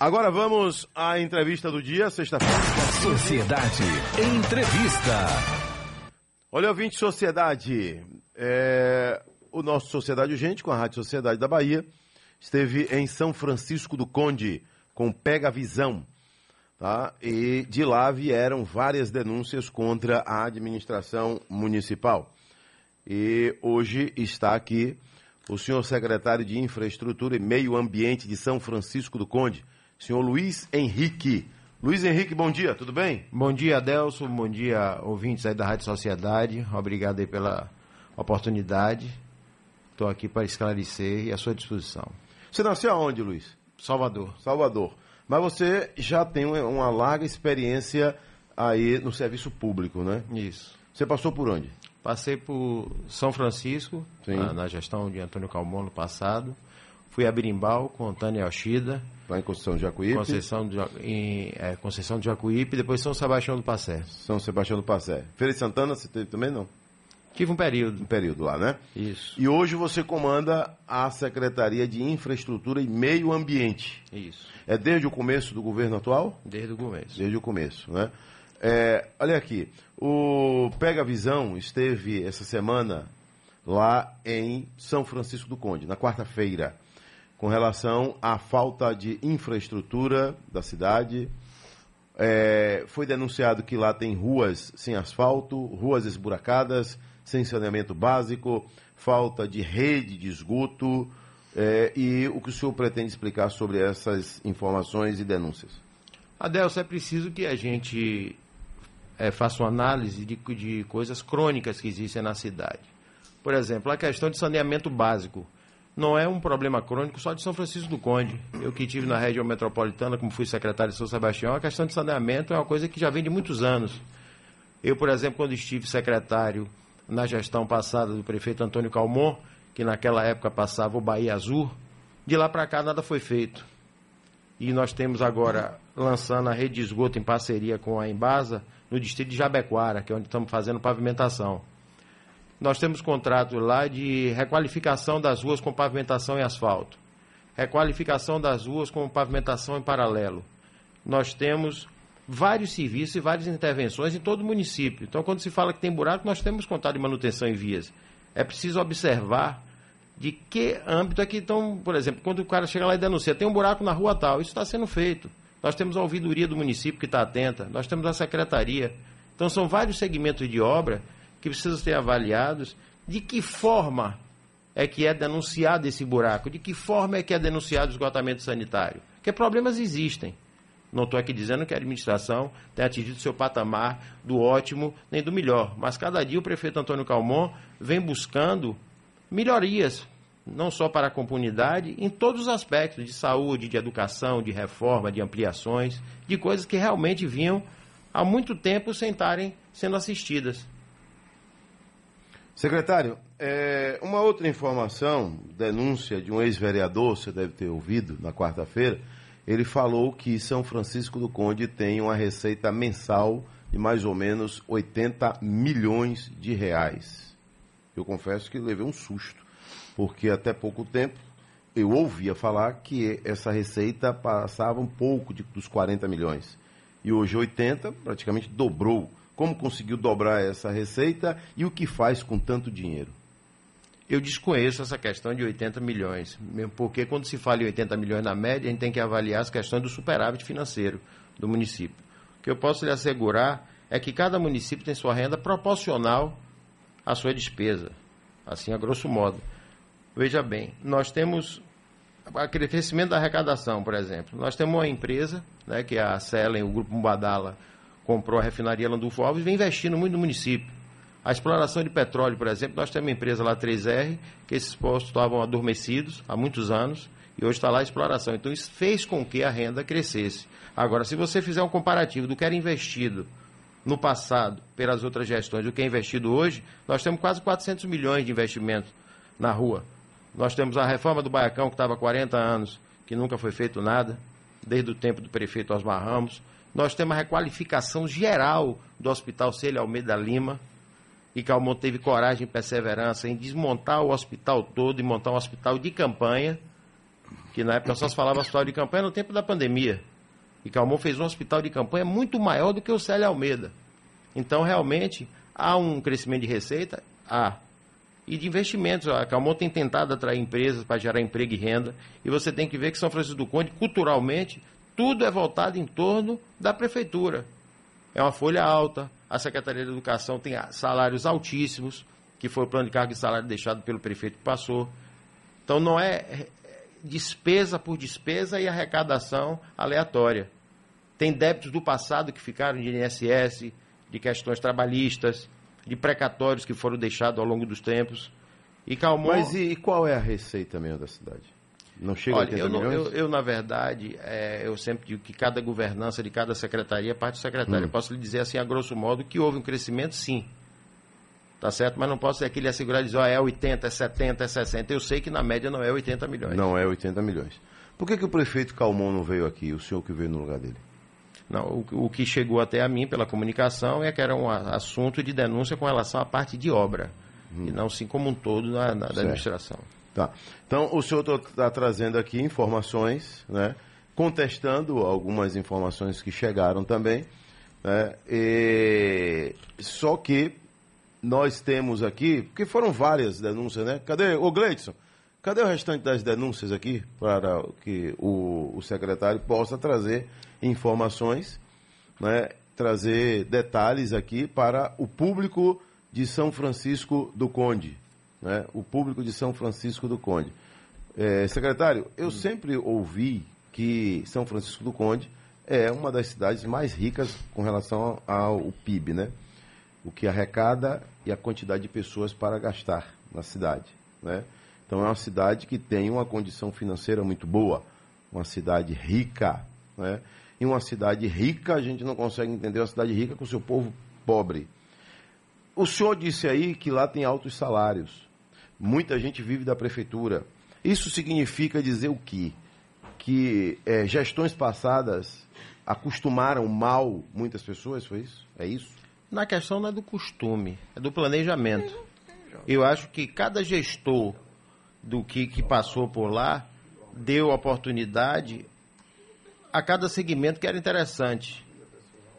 Agora vamos à entrevista do dia, sexta-feira. Sociedade Entrevista. Olha, ouvinte Sociedade, é, o nosso Sociedade Urgente, com a Rádio Sociedade da Bahia, esteve em São Francisco do Conde, com Pega Visão. Tá? E de lá vieram várias denúncias contra a administração municipal. E hoje está aqui o senhor secretário de Infraestrutura e Meio Ambiente de São Francisco do Conde, senhor Luiz Henrique. Luiz Henrique, bom dia, tudo bem? Bom dia, Adelso, bom dia, ouvintes aí da Rádio Sociedade. Obrigado aí pela oportunidade. Estou aqui para esclarecer e à sua disposição. Você nasceu aonde, Luiz? Salvador. Salvador. Mas você já tem uma larga experiência aí no serviço público, né? Isso. Você passou por onde? Passei por São Francisco, na, na, gestão de Antônio Calmon no passado. Fui a Birimbau com Tânia Oshida. Lá em Conceição de Jacuípe. Conceição de, em, é, Conceição de Jacuípe, depois São Sebastião do Passé. São Sebastião do Passé. Feira de Santana você teve também, não? Tive um período. Um período lá, né? Isso. E hoje você comanda a Secretaria de Infraestrutura e Meio Ambiente. Isso. É desde o começo do governo atual? Desde o começo. Desde o começo, né? É, olha aqui, o Pega Visão esteve essa semana lá em São Francisco do Conde, na quarta-feira, com relação à falta de infraestrutura da cidade. É, foi denunciado que lá tem ruas sem asfalto, ruas esburacadas, sem saneamento básico, falta de rede de esgoto. É, e o que o senhor pretende explicar sobre essas informações e denúncias? Adelso, é preciso que a gente é, faça uma análise de, de coisas crônicas que existem na cidade. Por exemplo, a questão de saneamento básico. Não é um problema crônico só de São Francisco do Conde. Eu que estive na região metropolitana, como fui secretário de São Sebastião, a questão de saneamento é uma coisa que já vem de muitos anos. Eu, por exemplo, quando estive secretário na gestão passada do prefeito Antônio Calmon, que naquela época passava o Bahia Azul, de lá para cá nada foi feito. E nós temos agora lançando a rede de esgoto em parceria com a Embasa no distrito de Jabequara, que é onde estamos fazendo pavimentação. Nós temos contrato lá de requalificação das ruas com pavimentação e asfalto, requalificação das ruas com pavimentação em paralelo. Nós temos vários serviços e várias intervenções em todo o município. Então, quando se fala que tem buraco, nós temos contrato de manutenção em vias. É preciso observar de que âmbito é que estão, por exemplo, quando o cara chega lá e denuncia, tem um buraco na rua tal, isso está sendo feito. Nós temos a ouvidoria do município que está atenta, nós temos a secretaria. Então são vários segmentos de obra que precisam ser avaliados. De que forma é que é denunciado esse buraco? De que forma é que é denunciado o esgotamento sanitário? Porque problemas existem. Não estou aqui dizendo que a administração tem atingido seu patamar do ótimo nem do melhor, mas cada dia o prefeito Antônio Calmon vem buscando melhorias, não só para a comunidade, em todos os aspectos de saúde, de educação, de reforma, de ampliações, de coisas que realmente vinham há muito tempo sem estarem sendo assistidas. Secretário, é, uma outra informação, denúncia de um ex-vereador, você deve ter ouvido na quarta-feira, ele falou que São Francisco do Conde tem uma receita mensal de mais ou menos 80 milhões de reais. Eu confesso que levei um susto, porque até pouco tempo eu ouvia falar que essa receita passava um pouco de, dos 40 milhões. E hoje 80 praticamente dobrou. Como conseguiu dobrar essa receita e o que faz com tanto dinheiro? Eu desconheço essa questão de 80 milhões, porque quando se fala em 80 milhões na média, a gente tem que avaliar as questões do superávit financeiro do município. O que eu posso lhe assegurar é que cada município tem sua renda proporcional a sua despesa, assim a grosso modo. Veja bem, nós temos crescimento da arrecadação, por exemplo. Nós temos uma empresa, né, que é a Selen, o Grupo Mubadala, comprou a refinaria Landulfo Alves vem investindo muito no município. A exploração de petróleo, por exemplo, nós temos uma empresa lá, 3R, que esses postos estavam adormecidos há muitos anos e hoje está lá a exploração. Então isso fez com que a renda crescesse. Agora, se você fizer um comparativo do que era investido no passado pelas outras gestões do que é investido hoje, nós temos quase 400 milhões de investimento na rua. Nós temos a reforma do Baiacão, que estava há 40 anos, que nunca foi feito nada, desde o tempo do prefeito Osmar Ramos. Nós temos a requalificação geral do Hospital Célio Almeida Lima, e Calmon teve coragem e perseverança em desmontar o hospital todo e montar um hospital de campanha, que na época só se falava hospital de campanha no tempo da pandemia. E Calmon fez um hospital de campanha muito maior do que o Célio Almeida. Então, realmente, há um crescimento de receita? Há. E de investimentos. A Calmon tem tentado atrair empresas para gerar emprego e renda. E você tem que ver que São Francisco do Conde, culturalmente, tudo é voltado em torno da prefeitura. É uma folha alta, a Secretaria de Educação tem salários altíssimos, que foi o plano de cargo e salário deixado pelo prefeito que passou. Então não é despesa por despesa e arrecadação aleatória. Tem débitos do passado que ficaram de INSS, de questões trabalhistas, de precatórios que foram deixados ao longo dos tempos. E Calmon... Mas e, qual é a receita mesmo da cidade? Não chega Olha, a 80 eu, milhões? Eu, eu, na verdade, é, eu sempre digo que cada governança de cada secretaria é parte do secretário. Hum. Eu posso lhe dizer assim, a grosso modo, que houve um crescimento, sim. Tá certo? Mas não posso ser aquele assegurar e dizer, oh, é 80, é 70, é 60. Eu sei que na média não é 80 milhões. Não é 80 milhões. Por que, que o prefeito Calmon não veio aqui, o senhor que veio no lugar dele? Não, o, o, que chegou até a mim pela comunicação é que era um assunto de denúncia com relação à parte de obra, hum. e não assim como um todo na, na da administração. Tá. Então, o senhor está trazendo aqui informações, né, contestando algumas informações que chegaram também, né, e... só que nós temos aqui, porque foram várias denúncias, né? Cadê, o Gleidson, cadê o restante das denúncias aqui para que o, o secretário possa trazer informações, né? trazer detalhes aqui para o público de São Francisco do Conde, né? o público de São Francisco do Conde. É, secretário, eu hum. sempre ouvi que São Francisco do Conde é uma das cidades mais ricas com relação ao PIB, né? o que arrecada e a quantidade de pessoas para gastar na cidade. Né? Então é uma cidade que tem uma condição financeira muito boa, uma cidade rica. Né? E uma cidade rica, a gente não consegue entender uma cidade rica com o seu povo pobre. O senhor disse aí que lá tem altos salários. Muita gente vive da prefeitura. Isso significa dizer o quê? Que é, gestões passadas acostumaram mal muitas pessoas, foi isso? É isso? Na questão não é do costume, é do planejamento. Eu acho que cada gestor do que, que passou por lá deu oportunidade a cada segmento que era interessante.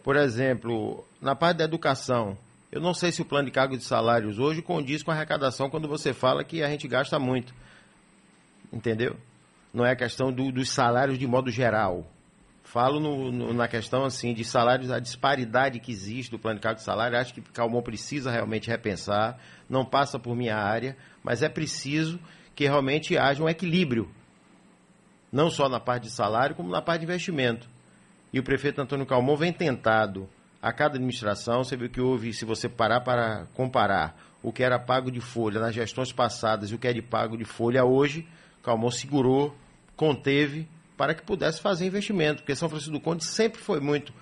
Por exemplo, na parte da educação, eu não sei se o plano de cargo de salários hoje condiz com a arrecadação quando você fala que a gente gasta muito. Entendeu? Não é a questão do, dos salários de modo geral. Falo no, no, na questão assim de salários, a disparidade que existe do plano de cargo de salário. Acho que Calmon precisa realmente repensar. Não passa por minha área, mas é preciso que realmente haja um equilíbrio, não só na parte de salário, como na parte de investimento. E o prefeito Antônio Calmon vem tentado a cada administração. Você viu que houve, se você parar para comparar o que era pago de folha nas gestões passadas e o que é de pago de folha hoje, Calmon segurou, conteve para que pudesse fazer investimento, porque São Francisco do Conde sempre foi muito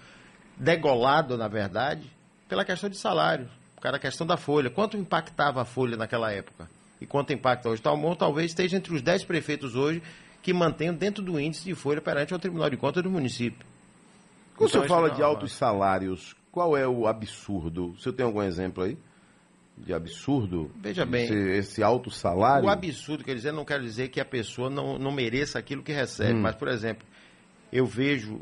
degolado, na verdade, pela questão de salário, da questão da folha. Quanto impactava a folha naquela época? E quanto impacta hoje? Talmon talvez esteja entre os 10 prefeitos hoje que mantenham dentro do índice de folha perante o Tribunal de Contas do município. Quando então, o senhor fala de altos salários, qual é o absurdo? O senhor tem algum exemplo aí? de absurdo? Veja bem. Esse, esse, alto salário? O absurdo, quer dizer, não quer dizer que a pessoa não, não mereça aquilo que recebe. Hum. Mas, por exemplo, eu vejo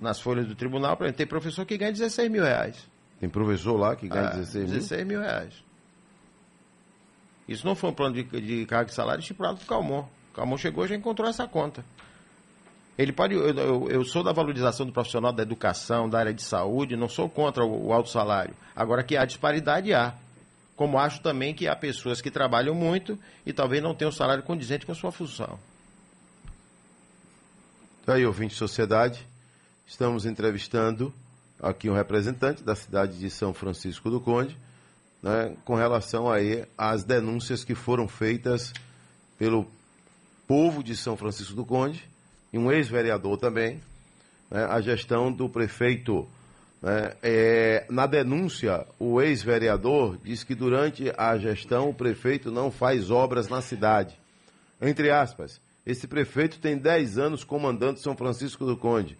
nas folhas do tribunal, por exemplo, tem professor que ganha 16 mil reais. Tem professor lá que ganha ah, 16 mil? 16 mil reais. Isso não foi um plano de, de carga de salário estipulado por Calmon. Calmon chegou e já encontrou essa conta. Ele pode. Eu, eu, eu, sou da valorização do profissional da educação, da área de saúde, não sou contra o, o alto salário. Agora que há disparidade, há. Como acho também que há pessoas que trabalham muito e talvez não tenham salário condizente com a sua função. Tá aí, ouvinte de sociedade. Estamos entrevistando aqui um representante da cidade de São Francisco do Conde, né, com relação aí às denúncias que foram feitas pelo povo de São Francisco do Conde e um ex-vereador também, né, a gestão do prefeito né? É, na denúncia, o ex-vereador diz que durante a gestão o prefeito não faz obras na cidade. Entre aspas, esse prefeito tem 10 anos comandando São Francisco do Conde.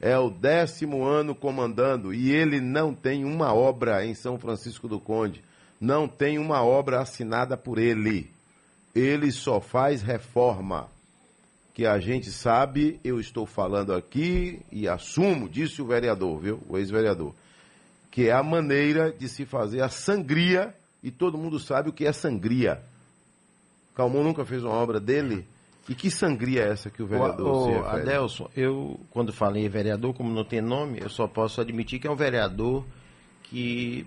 É o décimo ano comandando e ele não tem uma obra em São Francisco do Conde. Não tem uma obra assinada por ele. Ele só faz reforma. Que a gente sabe, eu estou falando aqui e assumo, disse o vereador, viu? O ex-vereador, que é a maneira de se fazer a sangria, e todo mundo sabe o que é sangria. Calmon nunca fez uma obra dele. E que sangria é essa que o vereador o, se refere? Adelson, eu, quando falei vereador, como não tem nome, eu só posso admitir que é um vereador que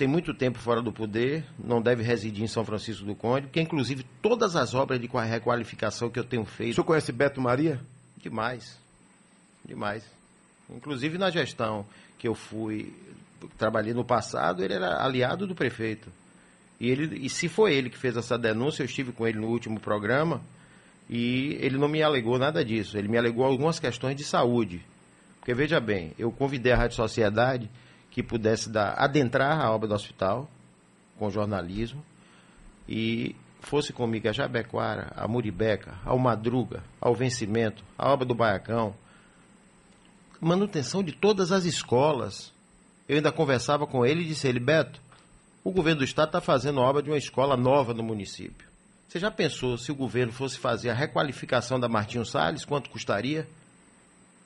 tem muito tempo fora do poder, não deve residir em São Francisco do Conde, porque inclusive todas as obras de requalificação que eu tenho feito. O senhor conhece Beto Maria? Demais. Demais. Inclusive na gestão que eu fui, trabalhei no passado, ele era aliado do prefeito. E, ele, e se foi ele que fez essa denúncia, eu estive com ele no último programa, e ele não me alegou nada disso. Ele me alegou algumas questões de saúde. Porque, veja bem, eu convidei a Rádio Sociedade que pudesse dar, adentrar a obra do hospital com jornalismo e fosse comigo a Jabequara, a Muribeca, ao Madruga, ao Vencimento, a obra do Baiacão, manutenção de todas as escolas. Eu ainda conversava com ele e disse a ele, Beto, o governo do estado está fazendo obra de uma escola nova no município. Você já pensou se o governo fosse fazer a requalificação da Martinho Salles, quanto custaria?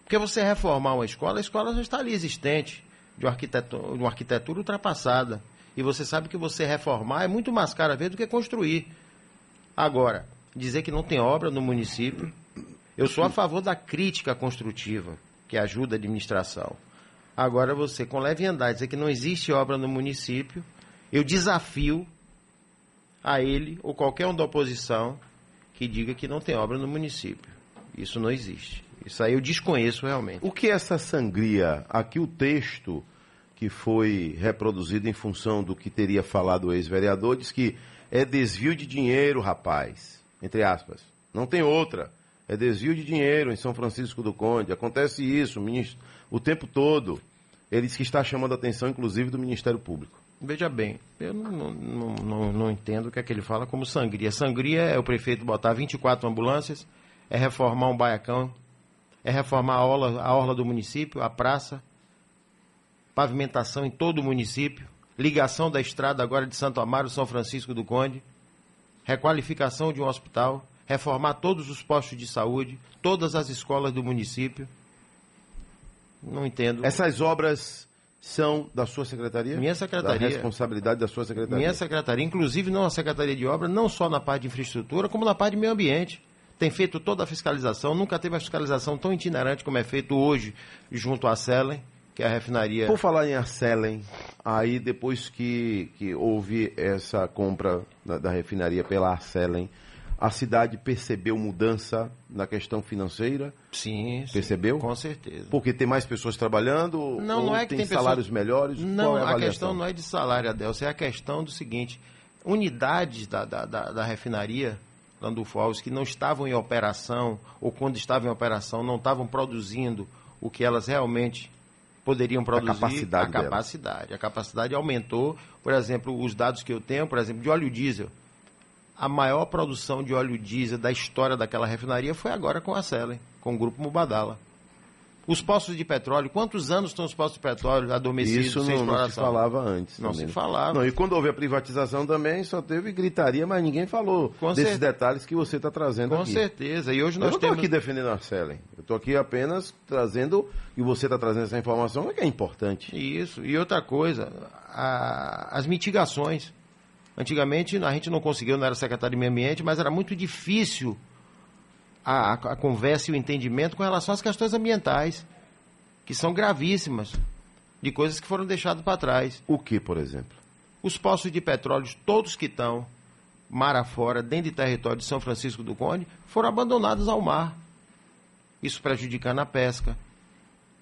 Porque você reformar uma escola, a escola já está ali existente, de uma arquitetura, de uma arquitetura ultrapassada. E você sabe que você reformar é muito mais caro a ver do que construir. Agora, dizer que não tem obra no município, eu sou a favor da crítica construtiva, que ajuda a administração. Agora, você, com leviandade, dizer que não existe obra no município, eu desafio a ele ou qualquer um da oposição que diga que não tem obra no município. Isso não existe. Isso aí eu desconheço realmente. O que é essa sangria? Aqui o texto que foi reproduzido em função do que teria falado o ex-vereador diz que é desvio de dinheiro, rapaz. Entre aspas. Não tem outra. É desvio de dinheiro em São Francisco do Conde. Acontece isso, ministro, o tempo todo. Ele diz que está chamando a atenção, inclusive, do Ministério Público. Veja bem, eu não, não, não, não entendo o que é que ele fala como sangria. Sangria é o prefeito botar 24 ambulâncias, é reformar um baiacão, é reformar a orla, a orla do município, a praça, pavimentação em todo o município, ligação da estrada agora de Santo Amaro, São Francisco do Conde, requalificação de um hospital, reformar todos os postos de saúde, todas as escolas do município. Não entendo. Essas obras são da sua secretaria? Minha secretaria. Da responsabilidade da sua secretaria? Minha secretaria, inclusive não a secretaria de obra, não só na parte de infraestrutura, como na parte de meio ambiente. Tem feito toda a fiscalização, nunca teve a fiscalização tão itinerante como é feito hoje junto à Selen, que é a refinaria. Por falar em Arcelen, aí depois que, que houve essa compra da, da refinaria pela Arcelen, a cidade percebeu mudança na questão financeira? Sim, percebeu? Sim, com certeza. Porque tem mais pessoas trabalhando? Não, não é que tem, tem salários pessoas... melhores? Não, é a, a, questão não é de salário, Adelson, é a questão do seguinte: unidades da, da, da, da refinaria Landulfo Alves que não estavam em operação ou quando estavam em operação não estavam produzindo o que elas realmente poderiam produzir. A capacidade. A capacidade. A capacidade aumentou. Por exemplo, os dados que eu tenho, por exemplo, de óleo diesel. A maior produção de óleo diesel da história daquela refinaria foi agora com a Selen, com o grupo Mubadala. Os postos de petróleo, quantos anos estão os postos de petróleo adormecidos Isso sem não, não se exploração? falava antes. Não também. se falava. Não, e quando houve a privatização também, só teve gritaria, mas ninguém falou Com desses cer- detalhes que você está trazendo Com aqui. certeza. E hoje Eu nós não estou temos. aqui defendendo a Selen. Eu estou aqui apenas trazendo, e você está trazendo essa informação, que é importante. Isso. E outra coisa, a- as mitigações. Antigamente a gente não conseguiu, não era secretário de meio ambiente, mas era muito difícil a, a- conversa e o entendimento com relação às questões ambientais, que são gravíssimas, de coisas que foram deixadas para trás. O que, por exemplo? Os poços de petróleo, todos que estão mar afora, dentro de território de São Francisco do Conde, foram abandonados ao mar. Isso prejudicando a pesca.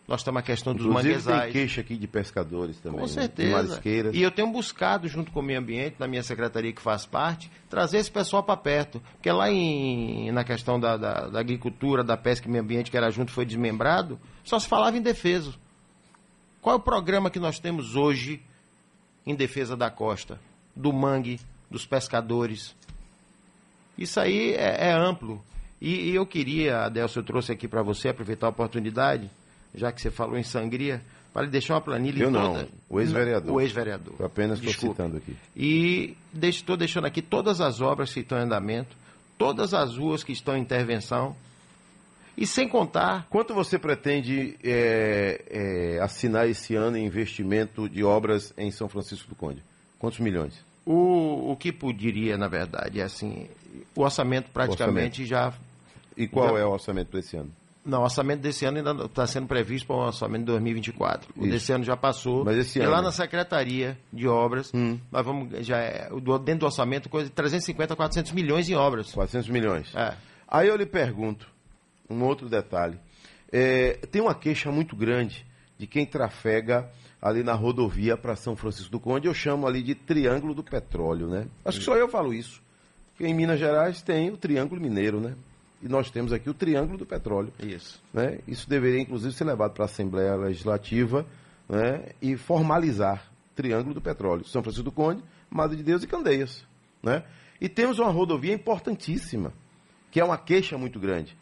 Nós temos a questão dos Inclusive manguezais. tem queixa aqui de pescadores também. Com né? De certeza. marisqueiras. E eu tenho buscado, junto com o meio ambiente, na minha secretaria que faz parte, trazer esse pessoal para perto. Porque lá em, na questão da, da- da agricultura, da pesca e meio ambiente, que era junto, foi desmembrado, só se falava em defesa. Qual é o programa que nós temos hoje em defesa da costa? Do mangue, dos pescadores. Isso aí é, é amplo. E, e eu queria, Adelson, eu trouxe aqui para você, aproveitar a oportunidade, já que você falou em sangria, para lhe deixar uma planilha Eu não, toda- o ex-vereador. O ex-vereador. Eu apenas estou citando aqui. E estou deixando aqui todas as obras que estão em andamento, todas as ruas que estão em intervenção, E sem contar. Quanto você pretende é, é, assinar esse ano em investimento de obras em São Francisco do Conde? Quantos milhões? O, o que poderia, na verdade, é assim, o orçamento praticamente orçamento. já. E qual já, é o orçamento para esse ano? Não, o orçamento desse ano ainda está sendo previsto para o orçamento de 2024. O Isso. desse ano já passou. Mas esse e ano... lá na Secretaria de Obras, hum. nós vamos, já é, dentro do orçamento, coisa de 350 a 400 milhões em obras. 400 milhões. É. Aí eu lhe pergunto, um outro detalhe. É, tem uma queixa muito grande de quem trafega ali na rodovia para São Francisco do Conde, eu chamo ali de Triângulo do Petróleo, né? Acho que só eu falo isso. Porque em Minas Gerais tem o Triângulo Mineiro, né? E nós temos aqui o Triângulo do Petróleo. Isso. Né? Isso deveria, inclusive, ser levado para a Assembleia Legislativa né? e formalizar Triângulo do Petróleo. São Francisco do Conde, Madre de Deus e Candeias. Né? E temos uma rodovia importantíssima, que é uma queixa muito grande.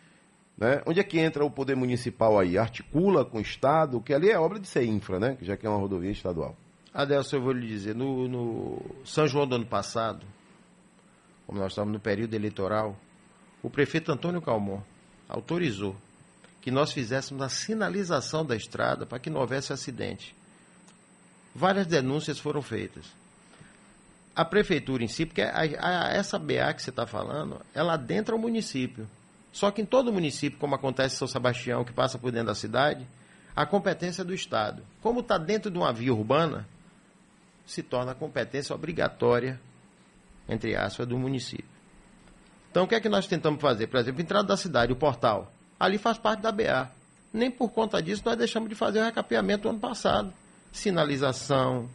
Né? Onde é que entra o poder municipal aí? Articula com o Estado, que ali é obra de ser infra, né? já que é uma rodovia estadual. Adelson, eu vou lhe dizer, no, no São João do ano passado, como nós estamos no período eleitoral, o prefeito Antônio Calmon autorizou que nós fizéssemos a sinalização da estrada para que não houvesse acidente. Várias denúncias foram feitas. A prefeitura em si, porque a, a, essa BA que você está falando, ela adentra o município. Só que em todo município, como acontece em São Sebastião, que passa por dentro da cidade, a competência é do Estado. Como está dentro de uma via urbana, se torna a competência obrigatória, entre aspas, do município. Então, o que é que nós tentamos fazer? Por exemplo, entrada da cidade, o portal. Ali faz parte da BA. Nem por conta disso nós deixamos de fazer o recapeamento do ano passado. Sinalização.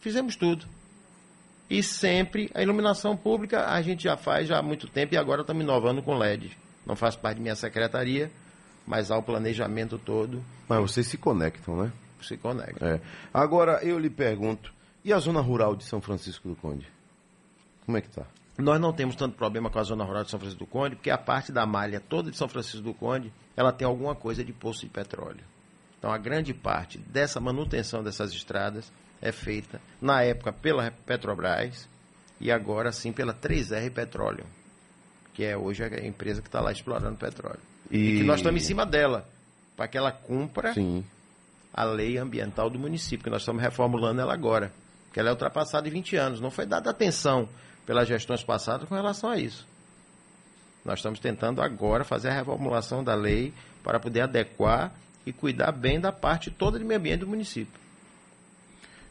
Fizemos tudo. E sempre a iluminação pública a gente já faz já há muito tempo e agora estamos inovando com LED. Não faz parte da minha secretaria, mas há o planejamento todo. Mas vocês se conectam, né? Se conectam. É. Agora eu lhe pergunto, e a zona rural de São Francisco do Conde? Como é que está? Nós não temos tanto problema com a zona rural de São Francisco do Conde, porque a parte da malha toda de São Francisco do Conde, ela tem alguma coisa de poço de petróleo. Então a grande parte dessa manutenção dessas estradas é feita, na época, pela Petrobras e agora sim pela 3R Petróleo, que é hoje a empresa que está lá explorando petróleo. E... e, que nós estamos em cima dela, para que ela cumpra sim. a lei ambiental do município, que nós estamos reformulando ela agora. Porque ela é ultrapassada em 20 anos. Não foi dada atenção pelas gestões passadas com relação a isso. Nós estamos tentando agora fazer a reformulação da lei para poder adequar e cuidar bem da parte toda de meio ambiente do município.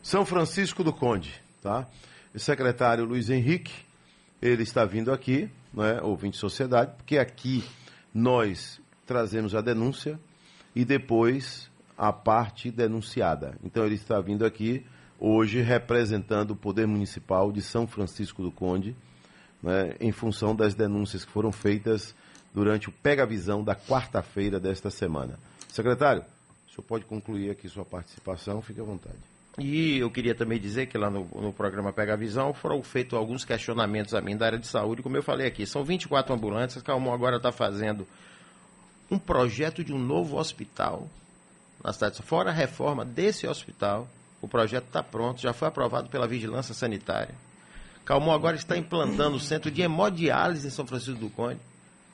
São Francisco do Conde, tá? O secretário Luiz Henrique, ele está vindo aqui, né, ouvinte sociedade, porque aqui nós trazemos a denúncia e depois a parte denunciada. Então ele está vindo aqui hoje representando o Poder Municipal de São Francisco do Conde, né, em função das denúncias que foram feitas durante o Pega Visão da quarta-feira desta semana. Secretário, o senhor pode concluir aqui sua participação, fique à vontade. E eu queria também dizer que lá no, no programa Pega Visão foram feitos alguns questionamentos a mim da área de saúde, como eu falei aqui, são 24 ambulâncias, Calmon agora está fazendo um projeto de um novo hospital na cidade, fora a reforma desse hospital, o projeto está pronto, já foi aprovado pela Vigilância Sanitária. Calmon agora está implantando o centro de hemodiálise em São Francisco do Conde,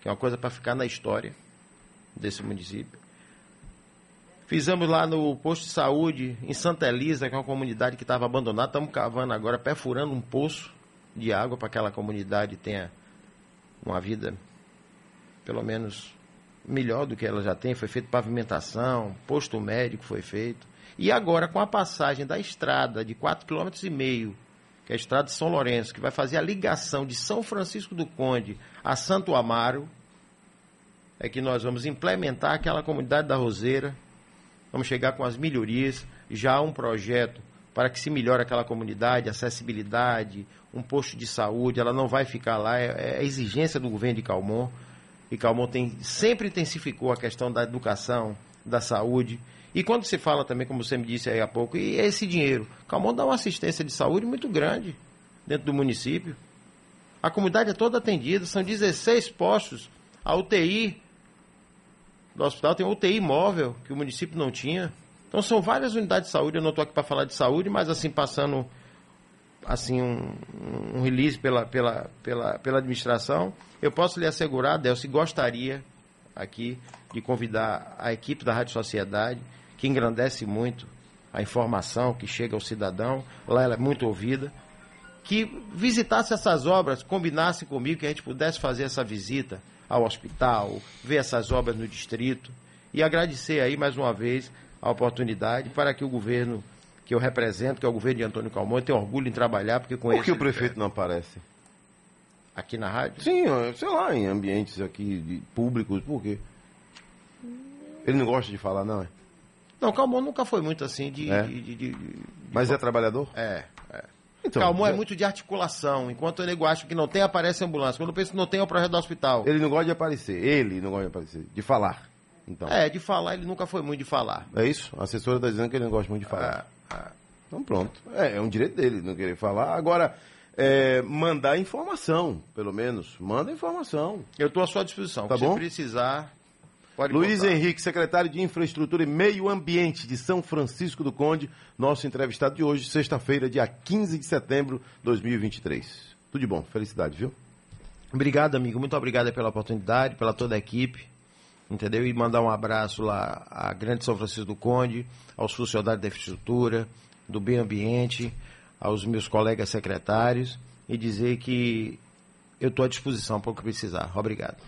que é uma coisa para ficar na história desse município. Fizemos lá no posto de saúde em Santa Elisa, que é uma comunidade que estava abandonada. Estamos cavando agora, perfurando um poço de água para que aquela comunidade tenha uma vida, pelo menos, melhor do que ela já tem. Foi feita pavimentação, posto médico foi feito. E agora, com a passagem da estrada de 4,5 km, que é a estrada de São Lourenço, que vai fazer a ligação de São Francisco do Conde a Santo Amaro, é que nós vamos implementar aquela comunidade da Roseira, vamos chegar com as melhorias, já há um projeto para que se melhore aquela comunidade, acessibilidade, um posto de saúde, ela não vai ficar lá, é, é exigência do governo de Calmon, e Calmon tem, sempre intensificou a questão da educação, da saúde, e quando se fala também, como você me disse aí há pouco, e esse dinheiro, Calmon dá uma assistência de saúde muito grande dentro do município, a comunidade é toda atendida, são 16 postos, a UTI do hospital tem UTI móvel, que o município não tinha. Então são várias unidades de saúde, eu não estou aqui para falar de saúde, mas assim, passando assim um, um release pela, pela, pela, pela administração, eu posso lhe assegurar, Delcio, gostaria aqui de convidar a equipe da Rádio Sociedade, que engrandece muito a informação que chega ao cidadão, lá ela é muito ouvida, que visitasse essas obras, combinasse comigo que a gente pudesse fazer essa visita ao hospital, ver essas obras no distrito e agradecer aí mais uma vez a oportunidade para que o governo que eu represento, que é o governo de Antônio Calmon, tenha orgulho em trabalhar, porque com Por que o prefeito não aparece? Aqui na rádio? Sim, sei lá, em ambientes aqui públicos, por quê? Ele não gosta de falar, não, é? Não, Calmon nunca foi muito assim de. É? de, de, de Mas é trabalhador? É, é. Então, Calmon é já- muito de articulação. Enquanto o nego acha que não tem, aparece a ambulância. Quando eu penso que não tem, é o projeto do hospital. Ele não gosta de aparecer. Ele não gosta de aparecer. De falar. Então. É, de falar, ele nunca foi muito de falar. É isso? A assessora está dizendo que ele não gosta muito de falar. Ah, Então pronto. É, é um direito dele não querer falar. Agora, é, mandar informação, pelo menos. Manda informação. Eu estou à sua disposição. Tá Se bom? precisar, pode Luiz contar. Henrique, secretário de Infraestrutura e Meio Ambiente de São Francisco do Conde, nosso entrevistado de hoje, sexta-feira, dia 15 de setembro de 2023. Tudo de bom, felicidade, viu? Obrigado, amigo. Muito obrigado pela oportunidade, pela toda a equipe. Entendeu? E mandar um abraço lá à Grande São Francisco do Conde, aos funcionários da infraestrutura, do meio ambiente, aos meus colegas secretários e dizer que eu estou à disposição para o que precisar. Obrigado.